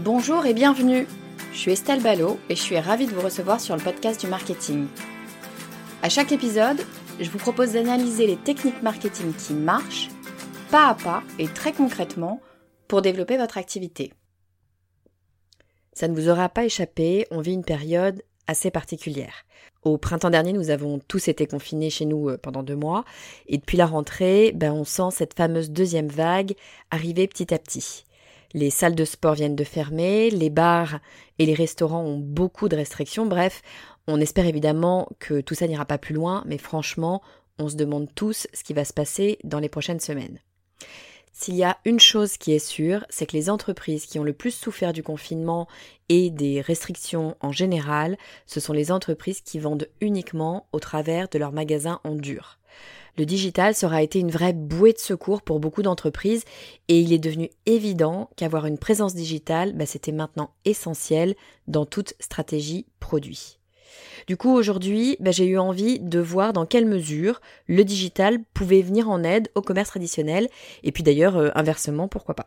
Bonjour et bienvenue. Je suis Estelle Ballot et je suis ravie de vous recevoir sur le podcast du marketing. À chaque épisode, je vous propose d'analyser les techniques marketing qui marchent, pas à pas et très concrètement, pour développer votre activité. Ça ne vous aura pas échappé, on vit une période assez particulière. Au printemps dernier, nous avons tous été confinés chez nous euh, pendant deux mois, et depuis la rentrée, ben, on sent cette fameuse deuxième vague arriver petit à petit. Les salles de sport viennent de fermer, les bars et les restaurants ont beaucoup de restrictions. Bref, on espère évidemment que tout ça n'ira pas plus loin, mais franchement, on se demande tous ce qui va se passer dans les prochaines semaines. S'il y a une chose qui est sûre, c'est que les entreprises qui ont le plus souffert du confinement et des restrictions en général, ce sont les entreprises qui vendent uniquement au travers de leurs magasins en dur. Le digital sera été une vraie bouée de secours pour beaucoup d'entreprises et il est devenu évident qu'avoir une présence digitale, bah, c'était maintenant essentiel dans toute stratégie produit. Du coup, aujourd'hui, bah, j'ai eu envie de voir dans quelle mesure le digital pouvait venir en aide au commerce traditionnel, et puis d'ailleurs, euh, inversement, pourquoi pas.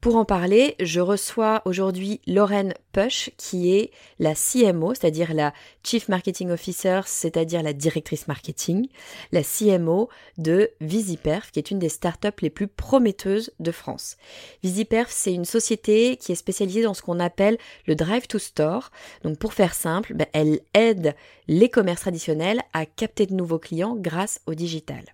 Pour en parler, je reçois aujourd'hui Lorraine Push, qui est la CMO, c'est-à-dire la Chief Marketing Officer, c'est-à-dire la directrice marketing, la CMO de Visiperf, qui est une des startups les plus prometteuses de France. Visiperf, c'est une société qui est spécialisée dans ce qu'on appelle le drive to store. Donc pour faire simple, ben, elle aide les commerces traditionnels à capter de nouveaux clients grâce au digital.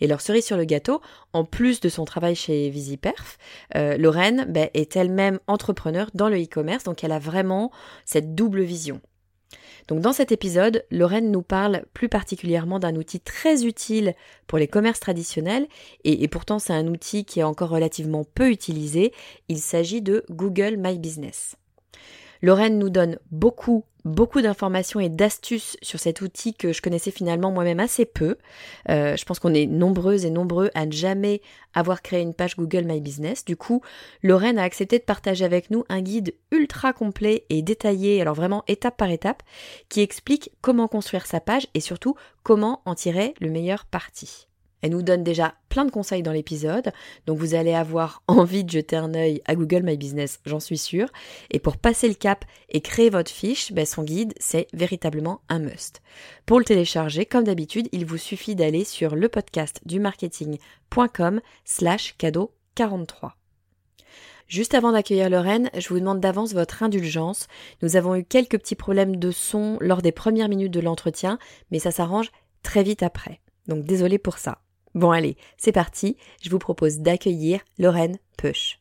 Et leur cerise sur le gâteau, en plus de son travail chez Visiperf, euh, Lorraine ben, est elle-même entrepreneur dans le e-commerce, donc elle a vraiment cette double vision. Donc dans cet épisode, Lorraine nous parle plus particulièrement d'un outil très utile pour les commerces traditionnels, et, et pourtant c'est un outil qui est encore relativement peu utilisé, il s'agit de Google My Business. Lorraine nous donne beaucoup, beaucoup d'informations et d'astuces sur cet outil que je connaissais finalement moi-même assez peu. Euh, je pense qu'on est nombreuses et nombreux à ne jamais avoir créé une page Google My Business. Du coup, Lorraine a accepté de partager avec nous un guide ultra complet et détaillé, alors vraiment étape par étape, qui explique comment construire sa page et surtout comment en tirer le meilleur parti. Elle nous donne déjà plein de conseils dans l'épisode, donc vous allez avoir envie de jeter un œil à Google My Business, j'en suis sûre. Et pour passer le cap et créer votre fiche, ben son guide, c'est véritablement un must. Pour le télécharger, comme d'habitude, il vous suffit d'aller sur le podcast du marketing.com slash cadeau 43. Juste avant d'accueillir Lorraine, je vous demande d'avance votre indulgence. Nous avons eu quelques petits problèmes de son lors des premières minutes de l'entretien, mais ça s'arrange très vite après. Donc désolé pour ça. Bon allez, c'est parti, je vous propose d'accueillir Lorraine Push.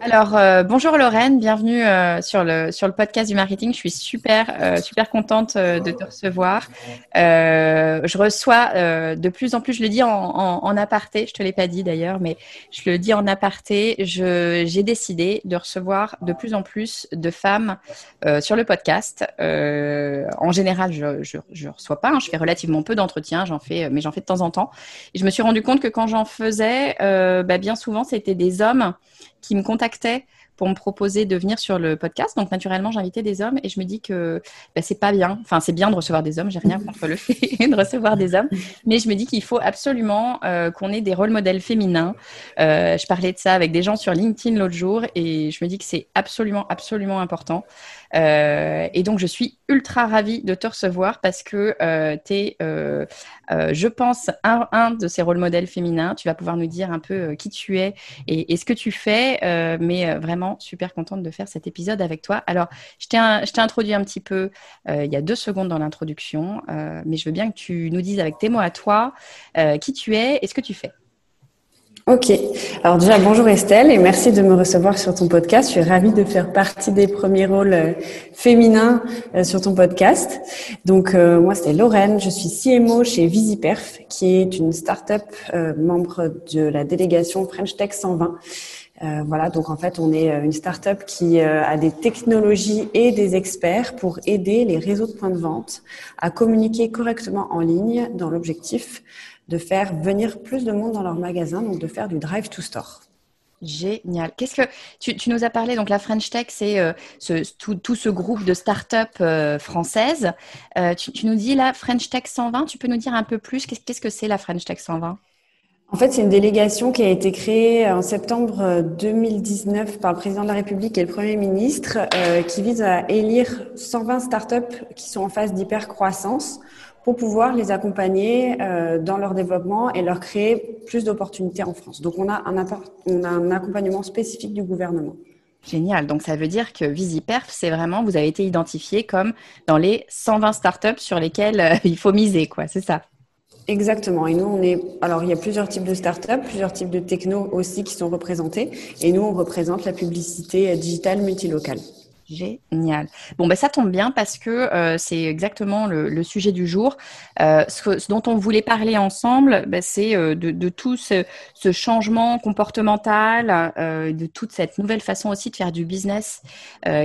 Alors, euh, bonjour Lorraine, bienvenue euh, sur, le, sur le podcast du marketing. Je suis super, euh, super contente de te recevoir. je reçois de plus en plus, je le dis en, en, aparté, je te l'ai pas dit d'ailleurs, mais je le dis en aparté, j'ai décidé de recevoir de plus en plus de femmes sur le podcast. en général, je, je, reçois pas, hein, je fais relativement peu d'entretiens, j'en fais, mais j'en fais de temps en temps. Et je me suis rendu compte que quand j'en faisais, bah, bien souvent, c'était des hommes qui me contactaient pour me proposer de venir sur le podcast. Donc naturellement, j'invitais des hommes et je me dis que bah, c'est pas bien. Enfin, c'est bien de recevoir des hommes. J'ai rien contre le fait de recevoir des hommes, mais je me dis qu'il faut absolument euh, qu'on ait des rôles modèles féminins. Euh, je parlais de ça avec des gens sur LinkedIn l'autre jour et je me dis que c'est absolument, absolument important. Euh, et donc, je suis ultra ravie de te recevoir parce que tu es, je pense, un, un, de ces rôles modèles féminins. Tu vas pouvoir nous dire un peu qui tu es et, ce que tu fais. mais vraiment, super contente de faire cet épisode avec toi. Alors, je t'ai introduit un petit peu il y a deux secondes dans l'introduction, mais je veux bien que tu nous dises avec tes mots à toi qui tu es et ce que tu fais. Ok. Alors déjà, bonjour Estelle et merci de me recevoir sur ton podcast. Je suis ravie de faire partie des premiers rôles euh, féminins euh, sur ton podcast. Donc euh, moi, c'est Lorraine. Je suis CMO chez Visiperf, qui est une start-up membre de la délégation French Tech 120. Voilà, donc en fait, on est une start-up qui a des technologies et des experts pour aider les réseaux de points de vente à communiquer correctement en ligne dans l'objectif de faire venir plus de monde dans leur magasin, donc de faire du drive to store. Génial. Qu'est-ce que tu, nous as parlé donc la French Tech, c'est euh, tout, ce groupe de start-up euh, françaises. Euh, tu, nous dis la French Tech 120. Tu peux nous dire un peu plus qu'est-ce que c'est la French Tech 120 en fait, c'est une délégation qui a été créée en septembre 2019 par le président de la République et le Premier ministre, qui vise à élire 120 startups qui sont en phase d'hypercroissance pour pouvoir les accompagner euh, dans leur développement et leur créer plus d'opportunités en France. Donc on a, un, accompagnement spécifique du gouvernement. Génial. Donc ça veut dire que VisiPerf, c'est vraiment, vous avez été identifié comme dans les 120 startups sur lesquelles euh, il faut miser, quoi. C'est ça. Exactement. Et nous, on est. Alors, il y a plusieurs types de startups, plusieurs types de techno aussi qui sont représentés. Et nous, on représente la publicité digitale multilocale. Génial. Bon, ben ça tombe bien parce que euh, c'est exactement le, sujet du jour. Euh, ce, dont on voulait parler ensemble, ben, c'est euh, de, tout ce, changement comportemental, de toute cette nouvelle façon aussi de faire du business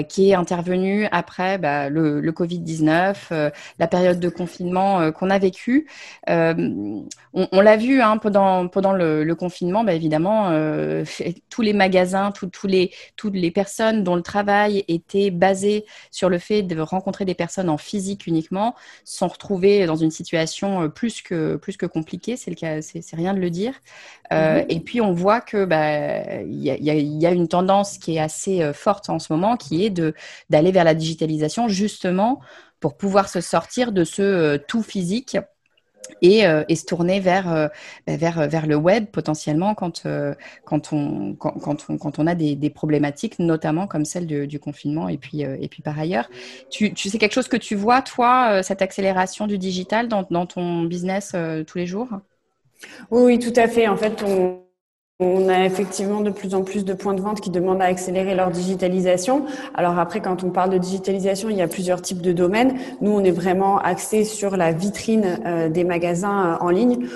qui est intervenue après ben, le, le Covid-19, la période de confinement qu'on a vécu. on, l'a vu hein, pendant, le, confinement, ben, évidemment, tous les magasins, toutes les personnes dont le travail est était basé sur le fait de rencontrer des personnes en physique uniquement, sont retrouvés dans une situation euh, plus que, plus que compliquée, c'est le cas, c'est rien de le dire. Euh, mhm. Et puis on voit que bah, y, a, y, a, une tendance qui est assez euh, forte en ce moment, qui est de d'aller vers la digitalisation justement pour pouvoir se sortir de ce tout physique et, euh, et, se tourner vers, euh, bah, vers, vers le web potentiellement quand, euh, quand, on, quand, quand, on, a des, problématiques, notamment comme celle du confinement et puis, et puis par ailleurs. Tu, tu, c'est quelque chose que tu vois, toi, cette accélération du digital dans, dans ton business tous les jours? Oui, oui, tout à fait. En fait, on, on a effectivement de plus en plus de points de vente qui demandent à accélérer leur digitalisation. Alors après, quand on parle de digitalisation, il y a plusieurs types de domaines. Nous, on est vraiment axé sur la vitrine euh, des magasins euh, en ligne.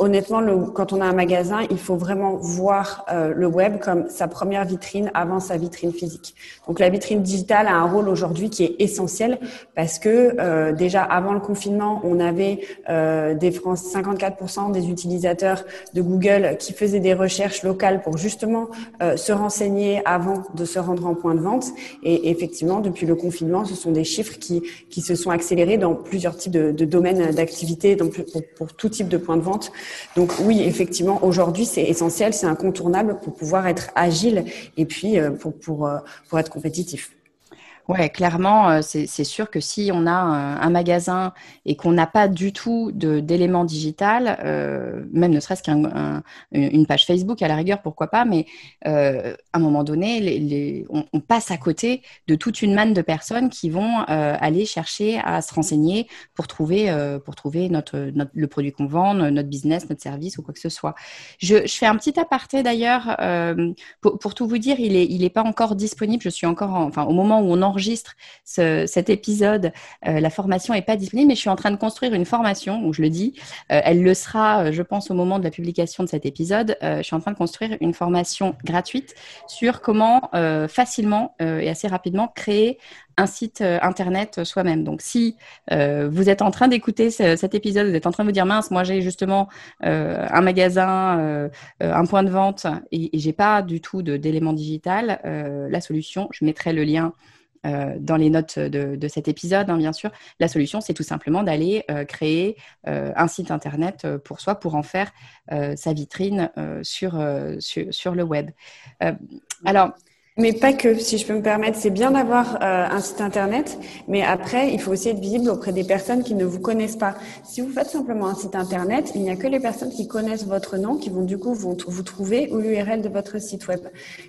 Honnêtement, le, quand on a un magasin, il faut vraiment voir euh, le web comme sa première vitrine avant sa vitrine physique. Donc la vitrine digitale a un rôle aujourd'hui qui est essentiel parce que euh, déjà avant le confinement, on avait euh, des 54% des utilisateurs de Google qui faisaient des recherches locales pour justement euh, se renseigner avant de se rendre en point de vente. Et effectivement, depuis le confinement, ce sont des chiffres qui, qui se sont accélérés dans plusieurs types de, de domaines d'activité, donc pour, pour tout type de point de vente. Donc oui, effectivement, aujourd'hui, c'est essentiel, c'est incontournable pour pouvoir être agile et puis euh, pour, pour, euh, pour être compétitif. Ouais, clairement, euh, c'est sûr que si on a un, magasin et qu'on n'a pas du tout d'éléments digital, euh, même ne serait-ce qu'une page Facebook à la rigueur, pourquoi pas, mais euh, à un moment donné, on, passe à côté de toute une manne de personnes qui vont aller chercher à se renseigner pour trouver, pour trouver notre, le produit qu'on vend, notre business, notre service ou quoi que ce soit. Je, fais un petit aparté d'ailleurs, pour, pour, tout vous dire, il n'est il est pas encore disponible. Je suis encore, enfin, au moment où on en j'enregistre cet épisode, la formation n'est pas disponible, mais je suis en train de construire une formation où je le dis. elle le sera, je pense, au moment de la publication de cet épisode. je suis en train de construire une formation gratuite sur comment facilement et assez rapidement créer un site euh, internet soi-même. Donc, si euh, vous êtes en train d'écouter cet épisode, vous êtes en train de vous dire mince, moi j'ai justement euh, un magasin, un point de vente et, et j'ai pas du tout d'éléments digital, la solution, je mettrai le lien dans les notes de, cet épisode, hein, bien sûr. La solution, c'est tout simplement d'aller créer un site internet pour soi, pour en faire sa vitrine sur, sur, sur, le web. alors, mais pas que, si je peux me permettre. C'est bien d'avoir euh, un site internet, mais après, il faut aussi être visible auprès des personnes qui ne vous connaissent pas. Si vous faites simplement un site internet, il n'y a que les personnes qui connaissent votre nom qui vont du coup vous, trouver ou l'URL de votre site web.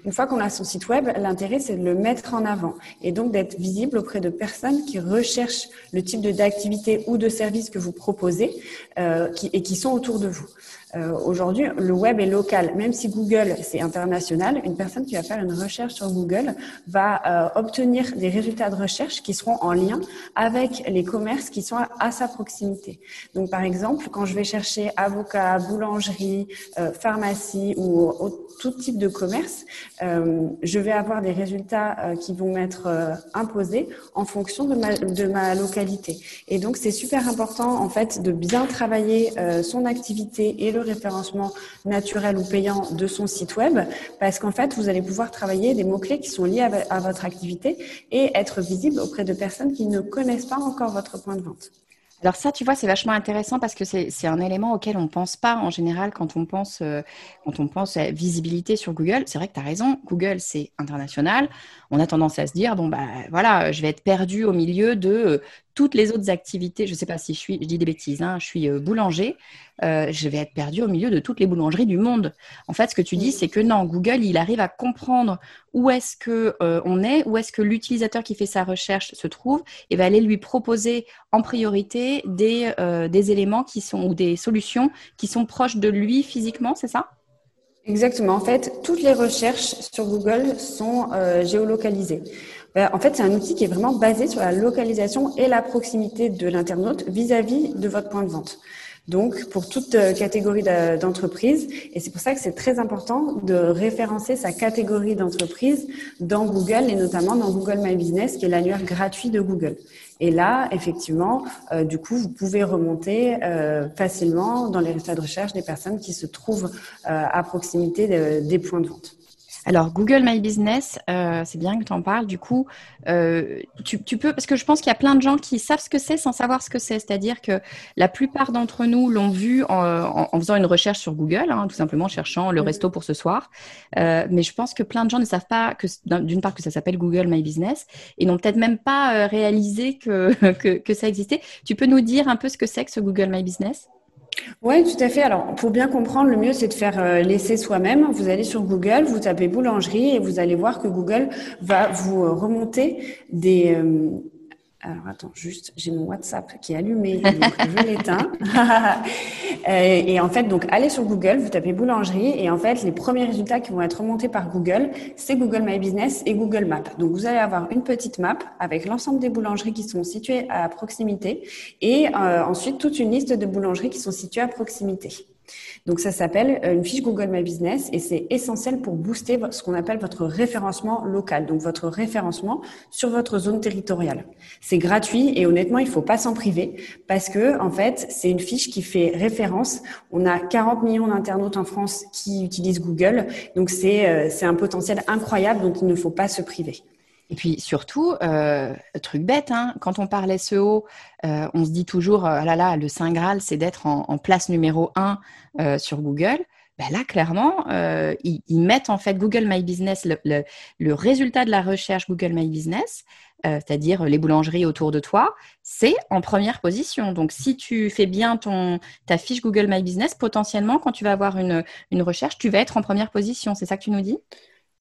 Une fois qu'on a son site web, l'intérêt c'est de le mettre en avant et donc d'être visible auprès de personnes qui recherchent le type d'activité ou de service que vous proposez euh, et qui sont autour de vous. Euh, Aujourd'hui, le web est local. Même si Google, c'est international, une personne qui va faire une recherche Google va euh, obtenir des résultats de recherche qui seront en lien avec les commerces qui sont à, sa proximité. Donc, par exemple, quand je vais chercher avocat, boulangerie, euh, pharmacie ou, tout type de commerce, euh, je vais avoir des résultats qui vont m'être imposés en fonction de ma, de ma localité. Et donc, c'est super important, en fait, de bien travailler son activité et le référencement naturel ou payant de son site web, parce qu'en fait, vous allez pouvoir travailler des mots-clés qui sont liés à, votre activité et être visible auprès de personnes qui ne connaissent pas encore votre point de vente. Alors ça, tu vois, c'est vachement intéressant parce que c'est un élément auquel on ne pense pas en général quand on pense, euh, quand on pense visibilité sur Google. C'est vrai que tu as raison, Google, c'est international. On a tendance à se dire, bon, bah voilà, je vais être perdu au milieu de toutes les autres activités. Je ne sais pas si je suis, je dis des bêtises, hein, je suis euh, boulanger. Euh, je vais être perdu au milieu de toutes les boulangeries du monde. En fait, ce que tu dis, c'est que non, Google, il arrive à comprendre où est-ce que euh, on est, où est-ce que l'utilisateur qui fait sa recherche se trouve, et va aller lui proposer en priorité des, euh, des éléments qui sont ou des solutions qui sont proches de lui physiquement, c'est ça? Exactement. En fait, toutes les recherches sur Google sont géolocalisées. En fait, c'est un outil qui est vraiment basé sur la localisation et la proximité de l'internaute vis-à-vis de votre point de vente donc pour toute euh, catégorie d'entreprise. Et c'est pour ça que c'est très important de référencer sa catégorie d'entreprise dans Google et notamment dans Google My Business, qui est l'annuaire gratuit de Google. Et là, effectivement, euh, du coup, vous pouvez remonter euh, facilement dans les résultats de recherche des personnes qui se trouvent à proximité des points de vente. Alors, Google My Business, euh, c'est bien que tu en parles. Du coup, euh, tu, peux, parce que je pense qu'il y a plein de gens qui savent ce que c'est sans savoir ce que c'est. C'est-à-dire que la plupart d'entre nous l'ont vu en, faisant une recherche sur Google, hein, tout simplement cherchant le resto pour ce soir. Euh, mais je pense que plein de gens ne savent pas que, d'une part, que ça s'appelle Google My Business et n'ont peut-être même pas réalisé que, que ça existait. Tu peux nous dire un peu ce que c'est que ce Google My Business? Oui, tout à fait. Alors, pour bien comprendre, le mieux, c'est de faire euh, l'essai soi-même. Vous allez sur Google, vous tapez boulangerie et vous allez voir que Google va vous euh, remonter des, euh, alors attends, juste, j'ai mon WhatsApp qui est allumé, donc je l'éteins. et en fait, donc allez sur Google, vous tapez boulangerie, et en fait, les premiers résultats qui vont être remontés par Google, c'est Google My Business et Google Maps. Donc vous allez avoir une petite map avec l'ensemble des boulangeries qui sont situées à proximité, et euh, ensuite toute une liste de boulangeries qui sont situées à proximité. Donc ça s'appelle euh, une fiche Google My Business et c'est essentiel pour booster ce qu'on appelle votre référencement local, donc votre référencement sur votre zone territoriale. C'est gratuit et honnêtement, il faut pas s'en priver parce que en fait, c'est une fiche qui fait référence. On a 40 millions d'internautes en France qui utilisent Google, donc c'est euh, c'est un potentiel incroyable dont il ne faut pas se priver. Et puis surtout, euh, truc bête, hein, quand on parle SEO, euh, on se dit toujours, ah là là, le Saint Graal, c'est d'être en, place numéro un euh, sur Google. Ben là, clairement, euh, ils, ils, mettent en fait Google My Business, le, le, le résultat de la recherche Google My Business, euh, c'est-à-dire les boulangeries autour de toi, c'est en première position. Donc, si tu fais bien ton, ta fiche Google My Business, potentiellement, quand tu vas avoir une, une recherche, tu vas être en première position. C'est ça que tu nous dis?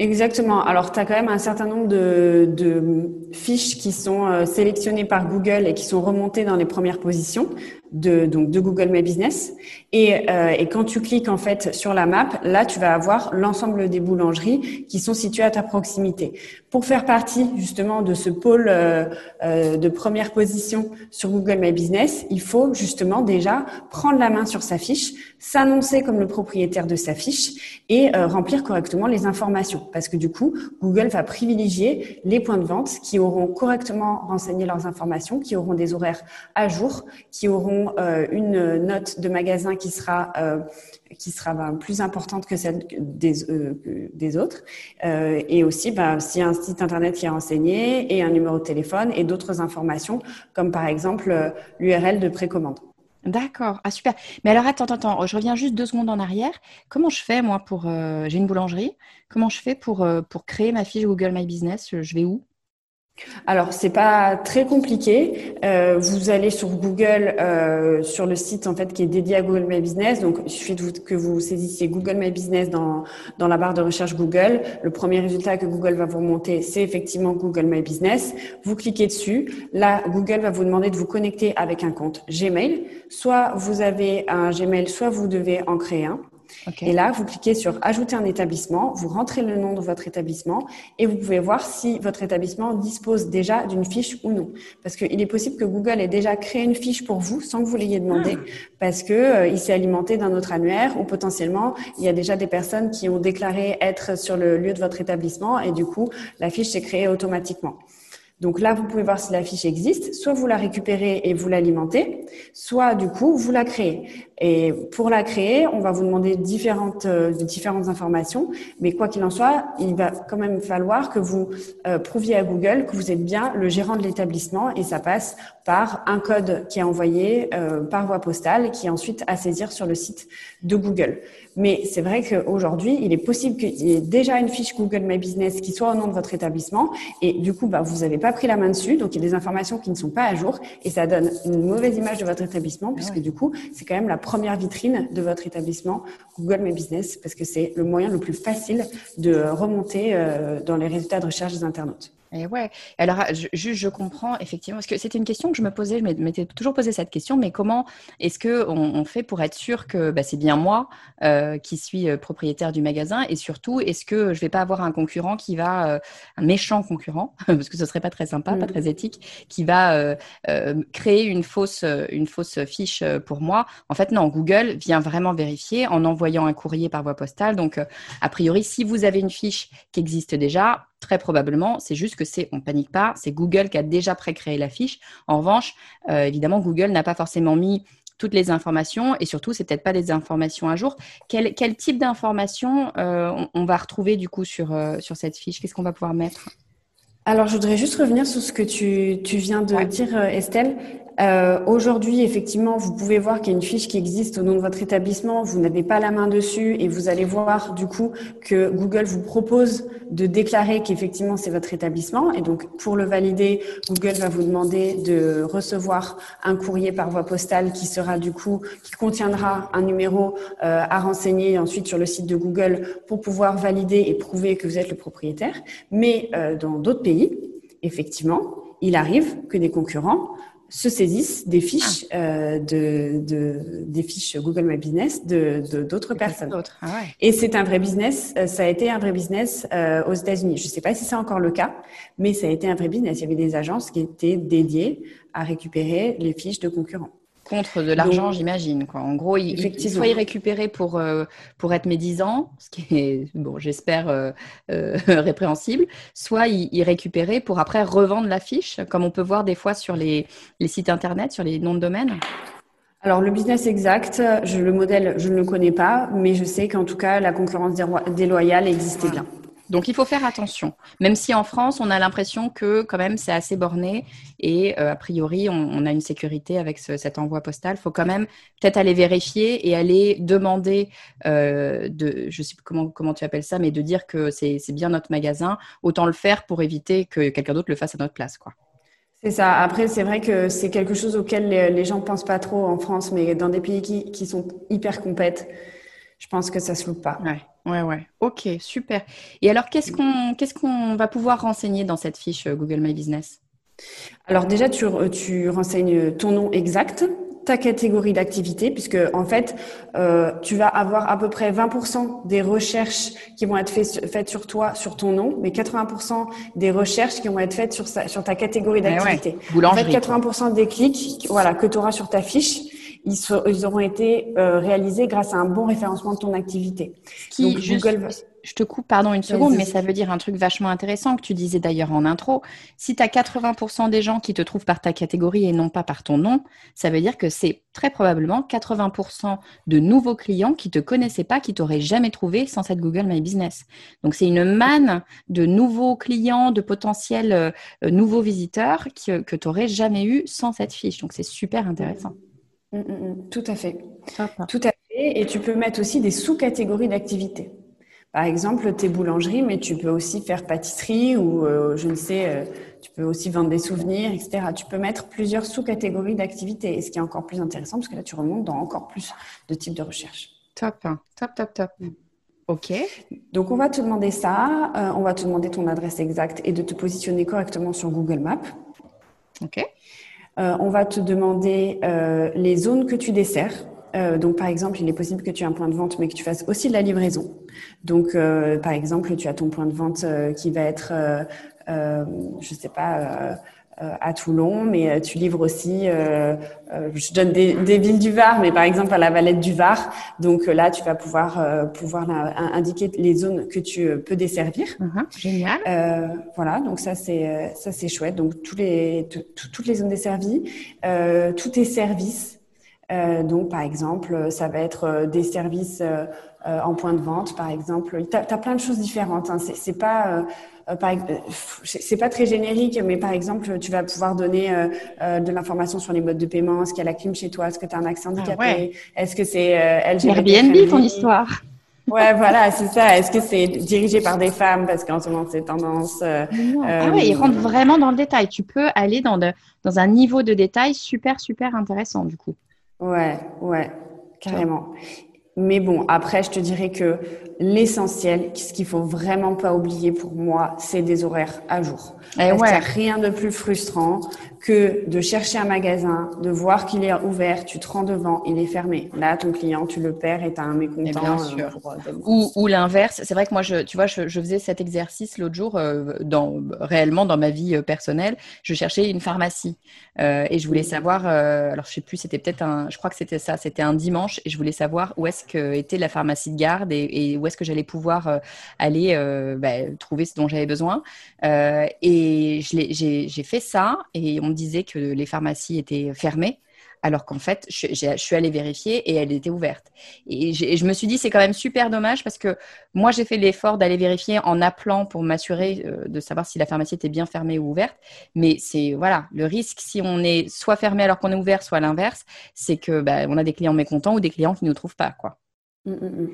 Exactement. Alors, tu as quand même un certain nombre de, de fiches qui sont euh, sélectionnées par Google et qui sont remontées dans les premières positions. De, Google My Business. Et, euh, et, quand tu cliques en fait sur la map, là, tu vas avoir l'ensemble des boulangeries qui sont situées à ta proximité. Pour faire partie justement de ce pôle euh, euh, de première position sur Google My Business, il faut justement déjà prendre la main sur sa fiche, s'annoncer comme le propriétaire de sa fiche et remplir correctement les informations. Parce que du coup, Google va privilégier les points de vente qui auront correctement renseigné leurs informations, qui auront des horaires à jour, qui auront euh, une note de magasin qui sera euh, ben, plus importante que celle des, euh, des autres. Et aussi, ben, a un site internet qui est renseigné et un numéro de téléphone et d'autres informations, comme par exemple l'URL de précommande. D'accord, ah super. Mais alors attends, attends, je reviens juste deux secondes en arrière. Comment je fais moi pour, j'ai une boulangerie, comment je fais pour, pour créer ma fiche Google My Business? Je vais où? Alors, c'est pas très compliqué. Euh, vous allez sur Google, euh, sur le site en fait qui est dédié à Google My Business. Donc, il suffit de que vous saisissiez Google My Business dans dans la barre de recherche Google. Le premier résultat que Google va vous remonter, c'est effectivement Google My Business. Vous cliquez dessus. Là, Google va vous demander de vous connecter avec un compte Gmail. Soit vous avez un Gmail, soit vous devez en créer un. Et là, vous cliquez sur Ajouter un établissement, vous rentrez le nom de votre établissement et vous pouvez voir si votre établissement dispose déjà d'une fiche ou non. Parce qu'il est possible que Google ait déjà créé une fiche pour vous sans que vous l'ayez demandé, ah. parce que euh, il s'est alimenté d'un autre annuaire ou potentiellement il y a déjà des personnes qui ont déclaré être sur le lieu de votre établissement et du coup la fiche s'est créée automatiquement. Donc là, vous pouvez voir si la fiche existe. Soit vous la récupérez et vous l'alimentez, soit du coup, vous la créez. Et pour la créer, on va vous demander différentes, euh, différentes informations. Mais quoi qu'il en soit, il va quand même falloir que vous euh, prouviez à Google que vous êtes bien le gérant de l'établissement. Et ça passe par un code qui est envoyé euh, par voie postale qui est ensuite à saisir sur le site de Google. Mais c'est vrai qu'aujourd'hui, il est possible qu'il y ait déjà une fiche Google My Business qui soit au nom de votre établissement. Et du coup, bah, vous n'avez pas pris la main dessus, donc il y a des informations qui ne sont pas à jour. Et ça donne une mauvaise image de votre établissement puisque du coup, c'est quand même la première vitrine de votre établissement, Google My Business, parce que c'est le moyen le plus facile de remonter euh, dans les résultats de recherche des internautes. Et ouais. Alors, juste, je, comprends effectivement, parce que c'était une question que je me posais, je m'étais toujours posé cette question, mais comment est-ce que on, fait pour être sûr que bah, c'est bien moi euh, qui suis euh, propriétaire du magasin, et surtout, est-ce que je vais pas avoir un concurrent qui va, euh, un méchant concurrent, parce que ce serait pas très sympa, pas mmh. très éthique, qui va créer une fausse, une fausse fiche pour moi? En fait, non, Google vient vraiment vérifier en envoyant un courrier par voie postale. Donc, a priori, si vous avez une fiche qui existe déjà, Très probablement, c'est juste que c'est, on panique pas, c'est Google qui a déjà pré-créé la fiche. En revanche, euh, évidemment, Google n'a pas forcément mis toutes les informations et surtout, c'est peut-être pas des informations à jour. Quel, quel type d'informations euh, on, va retrouver du coup sur, euh, sur cette fiche? Qu'est-ce qu'on va pouvoir mettre? Alors, je voudrais juste revenir sur ce que tu, tu viens de dire, Estelle. Euh, Aujourd'hui, effectivement, vous pouvez voir qu'il y a une fiche qui existe au nom de votre établissement. Vous n'avez pas la main dessus et vous allez voir du coup que Google vous propose de déclarer qu'effectivement c'est votre établissement. Et donc, pour le valider, Google va vous demander de recevoir un courrier par voie postale qui sera du coup qui contiendra un numéro euh, à renseigner ensuite sur le site de Google pour pouvoir valider et prouver que vous êtes le propriétaire. Mais euh, dans d'autres pays, effectivement, il arrive que des concurrents se saisissent des fiches ah. euh, de, de, des fiches Google My Business de d'autres personnes. Ah ouais. Et c'est un vrai business. Euh, ça a été un vrai business euh, aux États-Unis. Je ne sais pas si c'est encore le cas, mais ça a été un vrai business. Il y avait des agences qui étaient dédiées à récupérer les fiches de concurrents contre de l'argent, j'imagine. Quoi. En gros, il, il, soit y récupérer pour, euh, pour être médisant, ce qui est, bon, j'espère, euh, euh, répréhensible, soit y, y, récupérer pour après revendre la fiche, comme on peut voir des fois sur les, les sites internet, sur les noms de domaine alors le business exact, je, le modèle, je ne le connais pas, mais je sais qu'en tout cas la concurrence déloyale existait bien. Donc il faut faire attention, même si en France on a l'impression que quand même c'est assez borné et euh, a priori on, a une sécurité avec cet envoi postal. Il faut quand même peut-être aller vérifier et aller demander euh, de, je sais comment comment tu appelles ça, mais de dire que c'est bien notre magasin. Autant le faire pour éviter que quelqu'un d'autre le fasse à notre place, quoi. C'est ça. Après, c'est vrai que c'est quelque chose auquel les, gens pensent pas trop en France, mais dans des pays qui, qui sont hyper compètes, je pense que ça se loupe pas. Ouais. Ouais, ouais. Ok, super. Et alors, qu'est-ce qu'on qu'est-ce qu'on va pouvoir renseigner dans cette fiche euh, Google My Business? Alors déjà, tu, tu renseignes ton nom exact, ta catégorie d'activité, puisque en fait, euh, tu vas avoir à peu près 20% des recherches qui vont être faites sur toi, sur ton nom, mais 80% des recherches qui vont être faites sur, sur ta catégorie d'activité. En fait, 80% des clics voilà, que tu auras sur ta fiche, ils, ils auront été euh, réalisés grâce à un bon référencement de ton activité. Qui, Donc, Google je te coupe, pardon, une seconde, mais ça veut dire un truc vachement intéressant que tu disais d'ailleurs en intro. Si tu as 80% des gens qui te trouvent par ta catégorie et non pas par ton nom, ça veut dire que c'est très probablement 80% de nouveaux clients qui te connaissaient pas, qui t'auraient jamais trouvé sans cette Google My Business. Donc c'est une manne de nouveaux clients, de potentiels euh, euh, nouveaux visiteurs que tu n'aurais jamais eu sans cette fiche. Donc c'est super intéressant. Mmh, mmh, mmh. tout à fait. Tout à fait. Et tu peux mettre aussi des sous-catégories d'activités. Par exemple, tes boulangeries, mais tu peux aussi faire pâtisserie ou, euh, je ne sais, euh, tu peux aussi vendre des souvenirs, etc. Tu peux mettre plusieurs sous-catégories d'activités. Et ce qui est encore plus intéressant, parce que là, tu remontes dans encore plus de types de recherche. Top, hein. top, top, top. Mm. Ok. Donc, on va te demander ça. Euh, on va te demander ton adresse exacte et de te positionner correctement sur Google Maps. Ok. On va te demander les zones que tu desserres. Euh, donc, par exemple, il est possible que tu aies un point de vente, mais que tu fasses aussi de la livraison. Donc, euh, par exemple, tu as ton point de vente euh, qui va être, je sais pas, à Toulon, mais tu livres aussi, je donne des, villes du Var, mais par exemple à la Valette du Var. Donc là, tu vas pouvoir pouvoir indiquer les zones que tu peux desservir. Uh-huh, génial. voilà, donc ça c'est ça c'est chouette. Donc tous les toutes les zones desservies, tous tes services. Euh, donc, par exemple, ça va être euh, des services euh, en point de vente, par exemple. Tu as, plein de choses différentes. Hein. C'est pas c'est pas très générique, mais par exemple, tu vas pouvoir donner de l'information sur les modes de paiement. Est-ce qu'il y a la clim chez toi Est-ce que tu as un accent ah handicapé Est-ce que c'est LGBT Airbnb ton histoire Ouais, voilà, c'est ça. Est-ce que c'est dirigé par des femmes? Parce qu'en ce moment c'est tendance Ah ouais, il rentre vraiment dans le détail. Tu peux aller dans, de, dans un niveau de détail super super intéressant du coup. Ouais, ouais, carrément. Mais bon, après, je te dirais que l'essentiel, ce qu'il faut vraiment pas oublier pour moi, c'est des horaires à jour. Et eh ouais. rien de plus frustrant que de chercher un magasin, de voir qu'il est ouvert, tu te rends devant, il est fermé. Là, ton client, tu le perds et tu as un mécontent. Bien euh, sûr. Euh, ou, ou l'inverse. C'est vrai que moi, je, tu vois, je, je faisais cet exercice l'autre jour, euh, dans, réellement dans ma vie personnelle. Je cherchais une pharmacie et je voulais savoir, alors je sais plus, c'était peut-être un, je crois que c'était ça, c'était un dimanche et je voulais savoir où est-ce que était la pharmacie de garde et, et où est-ce que j'allais pouvoir aller bah, trouver ce dont j'avais besoin. et j'ai fait ça et on me disait que les pharmacies étaient fermées alors qu'en fait, je, suis allée vérifier et elle était ouverte. Et, je me suis dit, c'est quand même super dommage parce que moi, j'ai fait l'effort d'aller vérifier en appelant pour m'assurer euh, de savoir si la pharmacie était bien fermée ou ouverte. Mais c'est, voilà, le risque, si on est soit fermé alors qu'on est ouvert, soit l'inverse, c'est que bah, on a des clients mécontents ou des clients qui ne nous trouvent pas, quoi. Mmh, mmh,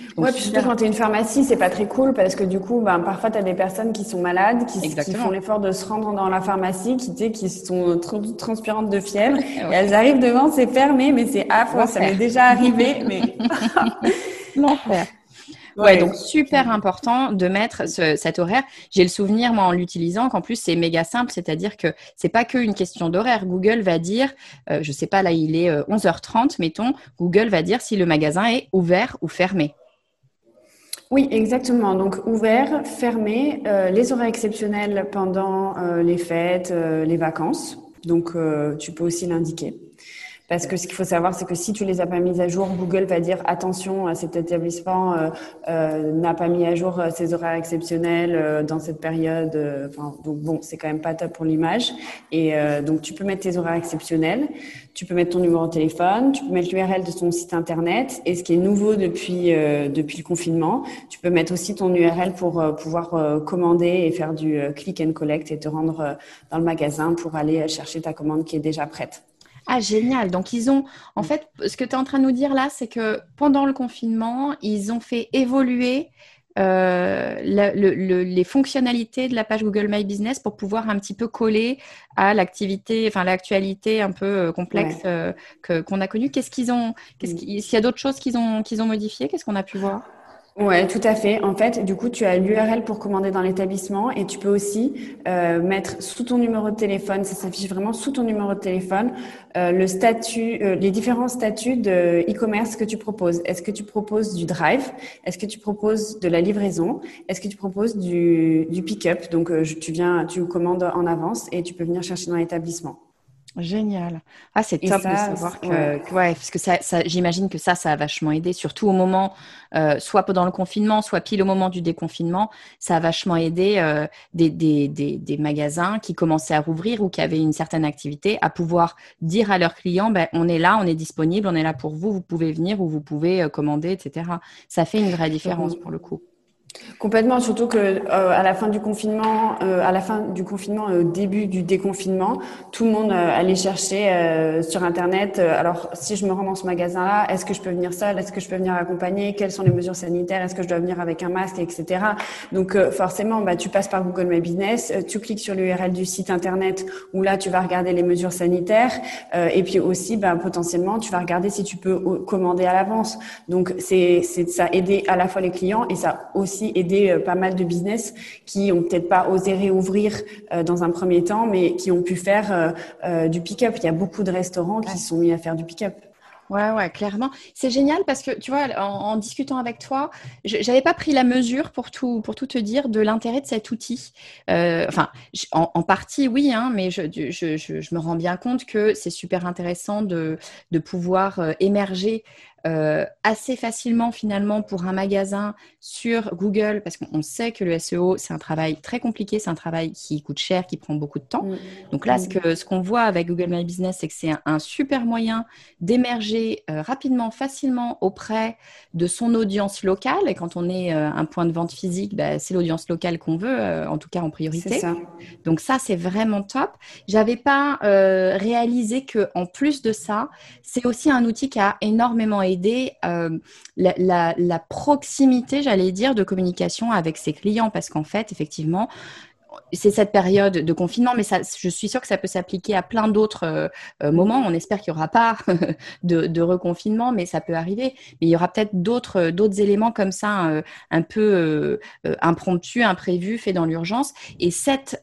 mmh. Oui, puis surtout quand tu es une pharmacie, c'est pas très cool parce que du coup, ben, parfois tu as des personnes qui sont malades, qui, font l'effort de se rendre dans la pharmacie, qui, qui sont transpirantes de fièvre. Et elles arrivent devant, c'est fermé, mais c'est affreux. Ça m'est déjà arrivé, mais. L'enfer. Ouais, donc super important de mettre cet horaire. J'ai le souvenir, moi, en l'utilisant, qu'en plus c'est méga simple, c'est-à-dire que c'est pas qu'une question d'horaire. Google va dire, euh, je sais pas, là il est 11h30, euh, mettons, Google va dire si le magasin est ouvert ou fermé. Oui, exactement. Donc ouvert, fermé, euh, les horaires exceptionnels pendant euh, les fêtes, euh, les vacances. Donc tu peux aussi l'indiquer. Parce que ce qu'il faut savoir, c'est que si tu les as pas mises à jour, Google va dire attention, cet établissement euh, euh, n'a pas mis à jour euh, ses horaires exceptionnels dans cette période. Enfin, donc bon, c'est quand même pas top pour l'image. Et donc tu peux mettre tes horaires exceptionnels, tu peux mettre ton numéro de téléphone, tu peux mettre l'URL de ton site internet. Et ce qui est nouveau depuis depuis le confinement, tu peux mettre aussi ton URL pour pouvoir commander et faire du click and collect et te rendre dans le magasin pour aller chercher ta commande qui est déjà prête. Ah, génial. Donc, ils ont, en mm. fait, ce que tu es en train de nous dire là, c'est que pendant le confinement, ils ont fait évoluer euh, les fonctionnalités de la page Google My Business pour pouvoir un petit peu coller à l'activité, enfin l'actualité un peu euh, complexe euh, que qu'on a connue. Qu'est-ce qu'ils ont Qu'est-ce mm. qu'il y a d'autres choses qu'ils ont qu'ils ont modifiées Qu'est-ce qu'on a pu voir? Ouais, tout à fait. En fait, du coup, tu as l'URL pour commander dans l'établissement et tu peux aussi euh, mettre sous ton numéro de téléphone, ça s'affiche vraiment sous ton numéro de téléphone, euh, le statut, euh, les différents statuts de e-commerce que tu proposes. Est-ce que tu proposes du drive? Est-ce que tu proposes de la livraison? Est-ce que tu proposes du, du pick-up? Donc, tu viens, tu commandes en avance et tu peux venir chercher dans l'établissement. Génial. Ah, c'est top de savoir que, ouais. parce que ça, ça j'imagine que ça, ça a vachement aidé, surtout au moment, euh, soit pendant le confinement, soit pile au moment du déconfinement, ça a vachement aidé euh, des, des, des, des, magasins qui commençaient à rouvrir ou qui avaient une certaine activité à pouvoir dire à leurs clients, ben, on est là, on est disponible, on est là pour vous, vous pouvez venir ou vous pouvez euh, commander, etc. Ça fait une vraie différence pour le coup. Complètement, surtout que euh, à la fin du confinement, euh, à la fin du confinement, au début du déconfinement, tout le monde euh, allait chercher sur internet. alors, si je me rends dans ce magasin-là, est-ce que je peux venir seul Est-ce que je peux venir accompagner? Quelles sont les mesures sanitaires? Est-ce que je dois venir avec un masque, etc. Donc, forcément, bah, tu passes par Google My Business, tu cliques sur l'URL du site internet où là, tu vas regarder les mesures sanitaires, et puis aussi, bah, potentiellement, tu vas regarder si tu peux commander à l'avance. Donc, c'est ça aider à la fois les clients et ça aussi aider euh, pas mal de business qui ont peut-être pas osé réouvrir euh, dans un premier temps, mais qui ont pu faire euh, du pick-up. Il y a beaucoup de restaurants qui sont mis à faire du pick-up. Ouais, ouais, clairement. C'est génial parce que, tu vois, en, discutant avec toi, je n'avais pas pris la mesure, pour tout, pour tout te dire, de l'intérêt de cet outil. enfin, en, partie, oui, hein, mais je, je, je, je, me rends bien compte que c'est super intéressant de, de pouvoir émerger euh, assez facilement finalement pour un magasin sur Google, parce qu'on sait que le SEO, c'est un travail très compliqué, c'est un travail qui coûte cher, qui prend beaucoup de temps. Mm. Donc là, ce mm. que ce qu'on voit avec Google My Business, c'est que c'est un, super moyen d'émerger euh, rapidement, facilement auprès de son audience locale. Et quand on est euh, un point de vente physique, bah, c'est l'audience locale qu'on veut, en tout cas en priorité. Ça. Donc ça, c'est vraiment top. J'avais pas réalisé que en plus de ça, c'est aussi un outil qui a énormément aidé euh, la, proximité, j'allais dire, de communication avec ses clients parce qu'en fait, effectivement, c'est cette période de confinement, mais ça, je suis sûre que ça peut s'appliquer à plein d'autres euh, euh, moments. On espère qu'il n'y aura pas de, reconfinement, mais ça peut arriver. Mais il y aura peut-être d'autres d'autres éléments comme ça, un peu impromptus, imprévus, faits dans l'urgence. Et cet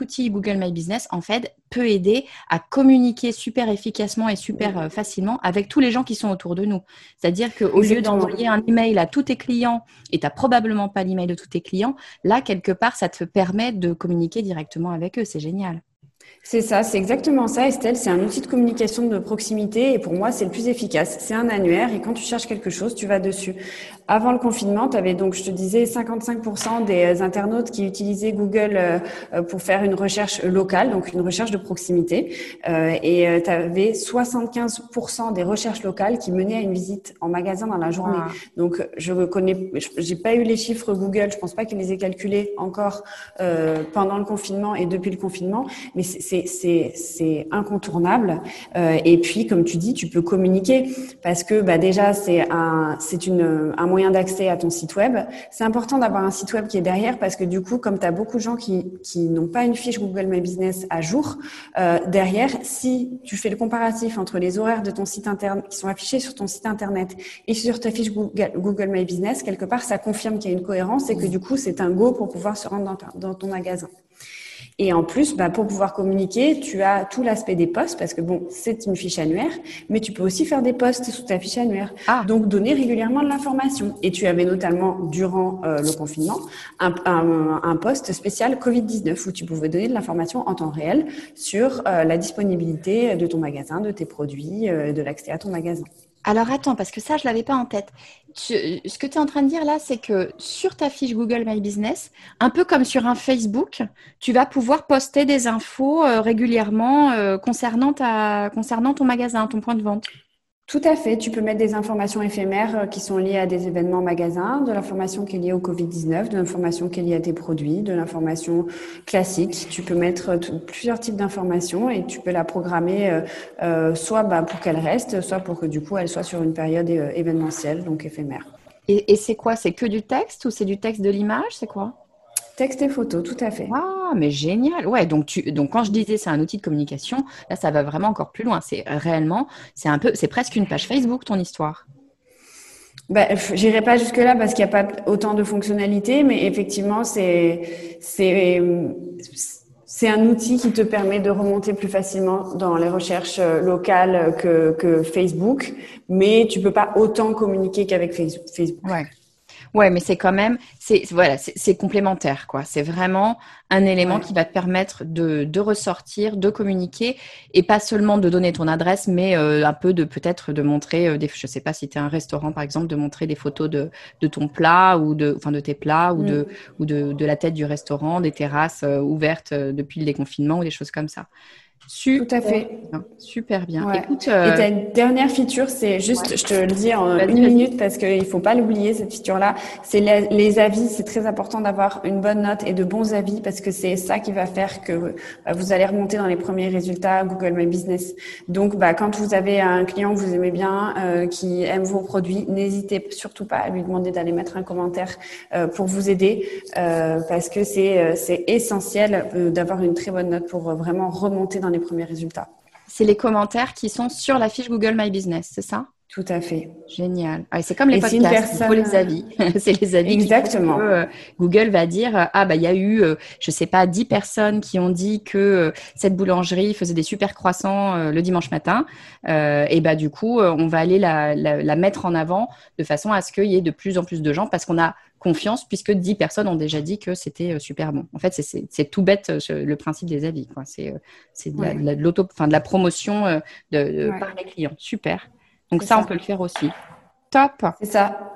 outil Google My Business, en fait, peut aider à communiquer super efficacement et super euh, facilement avec tous les gens qui sont autour de nous. C'est-à-dire qu'au lieu d'envoyer un email à tous tes clients, et tu n'as probablement pas l'email de tous tes clients, là, quelque part, ça te permet de communiquer directement avec eux. C'est génial. C'est ça, c'est exactement ça, Estelle. C'est un outil de communication de proximité et pour moi, c'est le plus efficace. C'est un annuaire et quand tu cherches quelque chose, tu vas dessus. Avant le confinement, tu avais donc, je te disais, 55% des internautes qui utilisaient Google euh, pour faire une recherche locale, donc une recherche de proximité. Euh, et tu avais 75% des recherches locales qui menaient à une visite en magasin dans la journée. Donc, je connais, j'ai pas eu les chiffres Google, je pense pas qu'ils les aient calculés encore euh, pendant le confinement et depuis le confinement, mais c'est incontournable. et puis, comme tu dis, tu peux communiquer parce que bah, déjà, c'est un, c'est une, un moyen d'accès à ton site web. C'est important d'avoir un site web qui est derrière parce que du coup, comme tu as beaucoup de gens qui, qui n'ont pas une fiche Google My Business à jour, euh, derrière, si tu fais le comparatif entre les horaires de ton site internet qui sont affichés sur ton site internet et sur ta fiche Google, Google My Business, quelque part, ça confirme qu'il y a une cohérence et que du coup, c'est un go pour pouvoir se rendre dans ton magasin. Et en plus, bah, pour pouvoir communiquer, tu as tout l'aspect des posts parce que bon, c'est une fiche annuaire, mais tu peux aussi faire des posts sous ta fiche annuaire. Ah. Donc donner régulièrement de l'information. Et tu avais notamment durant euh, le confinement un, un, un, post spécial Covid-19 où tu pouvais donner de l'information en temps réel sur euh, la disponibilité de ton magasin, de tes produits, euh, de l'accès à ton magasin. Alors attends, parce que ça, je ne l'avais pas en tête. Ce que tu es en train de dire là, c'est que sur ta fiche Google My Business, un peu comme sur un Facebook, tu vas pouvoir poster des infos euh, régulièrement euh, concernant, ta, concernant ton magasin, ton point de vente. Tout à fait. Tu peux mettre des informations éphémères euh, qui sont liées à des événements magasins, de l'information qui est liée au Covid-19, de l'information qui est liée à tes produits, de l'information classique. Tu peux mettre euh, plusieurs types d'informations et tu peux la programmer euh, soit bah, pour qu'elle reste, soit pour que du coup elle soit sur une période événementielle, donc éphémère. Et c'est quoi? C'est que du texte ou c'est du texte de l'image? C'est quoi? Texte et photo, tout à fait. Ah, mais génial. Ouais, donc tu, donc quand je disais c'est un outil de communication, là ça va vraiment encore plus loin. C'est réellement, c'est un peu, c'est presque une page Facebook ton histoire. bah, J'irai pas jusque là parce qu'il n'y a pas autant de fonctionnalités, mais effectivement, c'est c'est c'est un outil qui te permet de remonter plus facilement dans les recherches euh, locales que, que Facebook, mais tu peux pas autant communiquer qu'avec Facebook. Ouais. Ouais, mais c'est quand même, c'est voilà, c'est complémentaire quoi. C'est vraiment un élément qui va te permettre de, de, ressortir, de communiquer et pas seulement de donner ton adresse, mais euh, un peu de peut-être de montrer euh, des, je sais pas si tu es un restaurant par exemple, de montrer des photos de, de ton plat ou de, enfin de tes plats ou de mm. ou de, de la tête du restaurant, des terrasses euh, ouvertes depuis le déconfinement ou des choses comme ça. Tout à fait. Super bien. Écoute, euh... Et ta dernière feature, c'est juste, je te le dis en une minute parce qu'il faut pas l'oublier, cette feature-là, c'est les, avis. C'est très important d'avoir une bonne note et de bons avis parce que c'est ça qui va faire que bah, vous allez remonter dans les premiers résultats Google My Business. Donc, bah, quand vous avez un client que vous aimez bien, euh, qui aime vos produits, n'hésitez surtout pas à lui demander d'aller mettre un commentaire euh, pour vous aider euh, parce que c'est c'est essentiel d'avoir une très bonne note pour vraiment remonter dans les premiers résultats. C'est les commentaires qui sont sur la fiche Google My Business, c'est ça? Tout à fait. Génial. Ah, c'est comme les podcasts, il faut les avis. c'est les avis. Exactement. Euh, Google va dire euh, ah bah il y a eu euh, je sais pas 10 personnes qui ont dit que cette boulangerie faisait des super croissants le dimanche matin et bah du coup on va aller la, la, mettre en avant de façon à ce qu'il y ait de plus en plus de gens parce qu'on a confiance puisque 10 personnes ont déjà dit que c'était super bon. En fait, c'est tout bête le principe des avis. C'est de, la, de, l'auto, enfin de la promotion de, par les clients. Super. Donc ça, on peut le faire aussi. Top. C'est ça.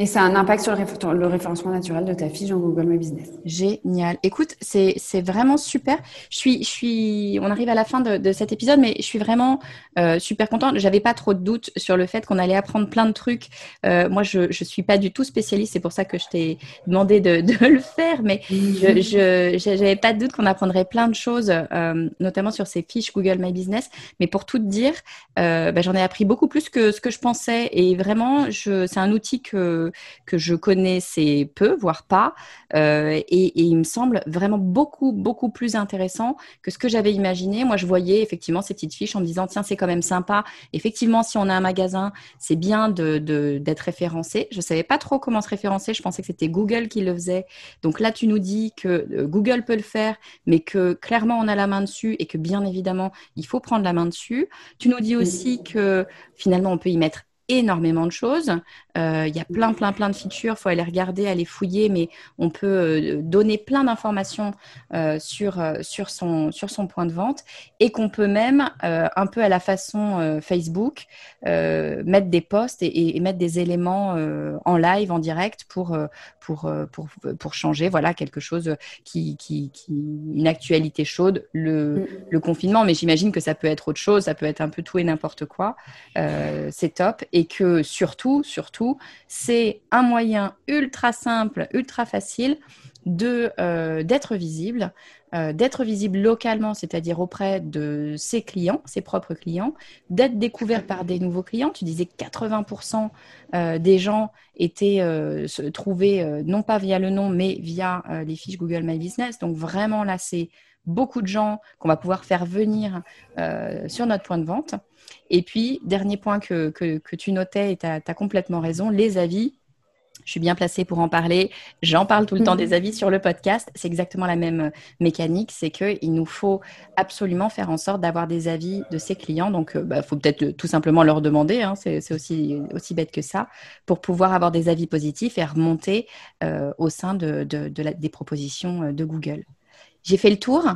Et ça a un impact sur le, référencement naturel de ta fiche en Google My Business. Génial. Écoute, c'est vraiment super. Je suis, je suis, on arrive à la fin de, de cet épisode, mais je suis vraiment euh, super contente. J'avais pas trop de doutes sur le fait qu'on allait apprendre plein de trucs. Euh, moi, je, je suis pas du tout spécialiste. C'est pour ça que je t'ai demandé de, de, le faire, mais je, j'avais pas de doute qu'on apprendrait plein de choses, euh, notamment sur ces fiches Google My Business. Mais pour tout te dire, bah, j'en ai appris beaucoup plus que ce que je pensais. Et vraiment, c'est un outil que que, je connaissais peu, voire pas, euh, et, il me semble vraiment beaucoup, beaucoup plus intéressant que ce que j'avais imaginé. Moi, je voyais effectivement ces petites fiches en me disant, tiens, c'est quand même sympa. Effectivement, si on a un magasin, c'est bien d'être de, d'être référencé. Je savais pas trop comment se référencer. Je pensais que c'était Google qui le faisait. Donc là, tu nous dis que euh, Google peut le faire, mais que clairement, on a la main dessus et que bien évidemment, il faut prendre la main dessus. Tu nous dis aussi que finalement, on peut y mettre énormément de choses. Euh, il y a plein, plein, plein de features. Il faut aller regarder, aller fouiller, mais on peut euh, donner plein d'informations euh, sur, sur, son, sur son point de vente et qu'on peut même, un peu à la façon Facebook, mettre des posts et, mettre des éléments en live, en direct pour, pour, pour, pour changer voilà, quelque chose qui, qui, une actualité chaude, le, le confinement. Mais j'imagine que ça peut être autre chose, ça peut être un peu tout et n'importe quoi. C'est top que surtout, surtout, c'est un moyen ultra simple, ultra facile de euh, d'être visible, euh, d'être visible localement, c'est-à-dire auprès de ses clients, ses propres clients, d'être découvert par des nouveaux clients. Tu disais que 80% euh, des gens étaient se trouvés non pas via le nom, mais via les fiches Google My Business. Donc vraiment là, c'est beaucoup de gens qu'on va pouvoir faire venir sur notre point de vente. Et puis, dernier point que, que, tu notais, et tu as, complètement raison, les avis. Je suis bien placée pour en parler. J'en parle tout le temps des avis sur le podcast. C'est exactement la même mécanique. C'est qu'il nous faut absolument faire en sorte d'avoir des avis de ses clients. Donc, il euh, bah, faut peut-être tout simplement leur demander. Hein. c'est aussi, aussi bête que ça. Pour pouvoir avoir des avis positifs et remonter euh, au sein de, de, des propositions euh, de Google. J'ai fait le tour.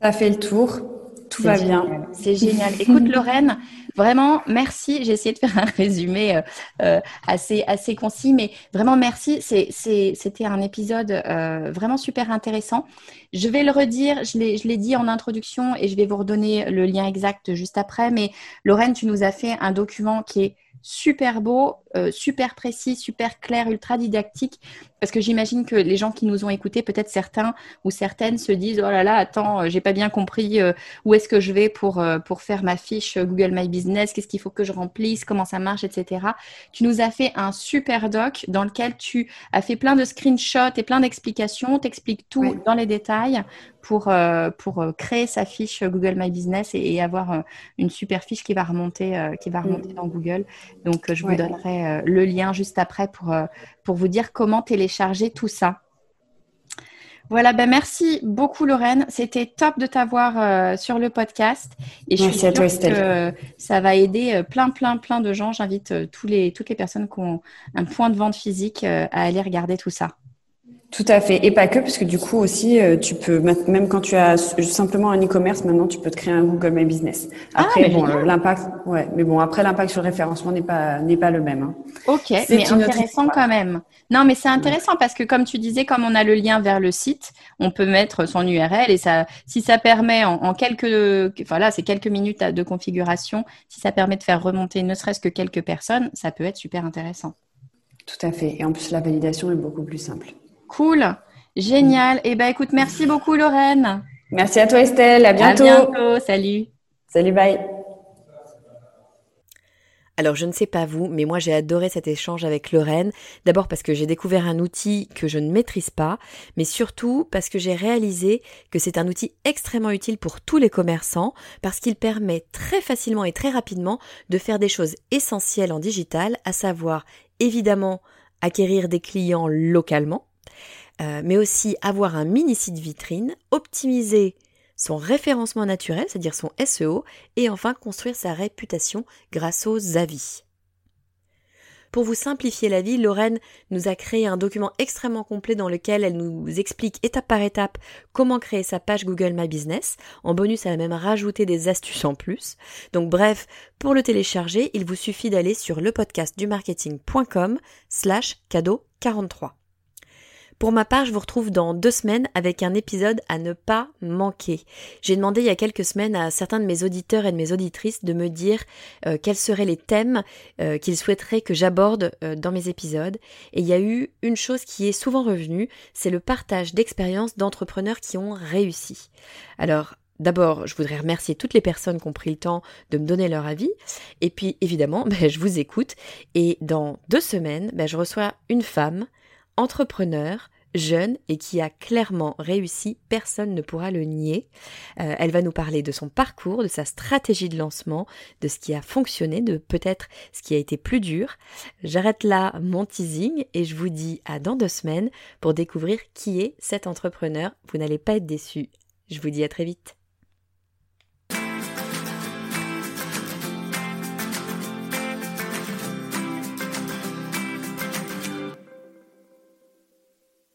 As fait le tour. Tout va bien. C'est génial. Écoute, Lorraine, vraiment, merci. J'ai essayé de faire un résumé euh, euh, assez, assez concis, mais vraiment, merci. C'était un épisode euh, vraiment super intéressant. Je vais le redire, je l'ai dit en introduction et je vais vous redonner le lien exact juste après, mais Lorraine, tu nous as fait un document qui est super beau, euh, super précis, super clair, ultra didactique. Parce que j'imagine que les gens qui nous ont écoutés, peut-être certains ou certaines se disent Oh là là, attends, euh, j'ai pas bien compris euh, où est-ce que je vais pour, pour faire ma fiche Google My Business, qu'est-ce qu'il faut que je remplisse, comment ça marche, etc. Tu nous as fait un super doc dans lequel tu as fait plein de screenshots et plein d'explications, t'expliques tout dans les détails pour, pour créer sa fiche Google My Business et, avoir une super fiche qui va remonter, qui va remonter mm. dans Google. Donc, je vous donnerai le lien juste après pour, pour vous dire comment télécharger tout ça. Voilà, ben merci beaucoup Lorraine. C'était top de t'avoir euh, sur le podcast. Et je suis sûre que ça va aider euh, plein, plein, plein de gens. J'invite euh, tous les, toutes les personnes qui ont un point de vente physique à aller regarder tout ça. Tout à fait. Et pas que, parce que du coup aussi, euh, tu peux, même quand tu as simplement un e-commerce, maintenant, tu peux te créer un Google My Business. Ah, après, bon, l'impact, ouais, mais bon, après, l'impact sur le référencement n'est pas, n'est pas le même. Hein. Ok, mais intéressant quand même. Non, mais c'est intéressant parce que comme tu disais, comme on a le lien vers le site, on peut mettre son URL et ça, si ça permet en, quelques, enfin c'est quelques minutes de configuration, si ça permet de faire remonter ne serait-ce que quelques personnes, ça peut être super intéressant. Tout à fait. Et en plus, la validation est beaucoup plus simple. Cool. Génial. Eh ben, écoute, merci beaucoup, Lorraine. Merci à toi, Estelle. À bientôt. À bientôt. Salut. Salut, bye. Alors je ne sais pas vous, mais moi j'ai adoré cet échange avec Lorraine. D'abord parce que j'ai découvert un outil que je ne maîtrise pas, mais surtout parce que j'ai réalisé que c'est un outil extrêmement utile pour tous les commerçants, parce qu'il permet très facilement et très rapidement de faire des choses essentielles en digital, à savoir évidemment acquérir des clients localement, euh, mais aussi avoir un mini site vitrine, optimiser son référencement naturel, c'est-à-dire son SEO, et enfin construire sa réputation grâce aux avis. Pour vous simplifier la vie, Lorraine nous a créé un document extrêmement complet dans lequel elle nous explique étape par étape comment créer sa page Google My Business. En bonus, elle a même rajouté des astuces en plus. Donc bref, pour le télécharger, il vous suffit d'aller sur lepodcastdumarketing.com slash cadeau 43. Pour ma part, je vous retrouve dans deux semaines avec un épisode à ne pas manquer. J'ai demandé il y a quelques semaines à certains de mes auditeurs et de mes auditrices de me dire euh, quels seraient les thèmes euh, qu'ils souhaiteraient que j'aborde euh, dans mes épisodes. Et il y a eu une chose qui est souvent revenue, c'est le partage d'expériences d'entrepreneurs qui ont réussi. Alors, D'abord, je voudrais remercier toutes les personnes qui ont pris le temps de me donner leur avis. Et puis, évidemment, ben, je vous écoute. Et dans deux semaines, ben, je reçois une femme entrepreneur, jeune et qui a clairement réussi, personne ne pourra le nier. Euh, elle va nous parler de son parcours, de sa stratégie de lancement, de ce qui a fonctionné, de peut-être ce qui a été plus dur. J'arrête là mon teasing et je vous dis à dans deux semaines pour découvrir qui est cet entrepreneur. Vous n'allez pas être déçus. Je vous dis à très vite.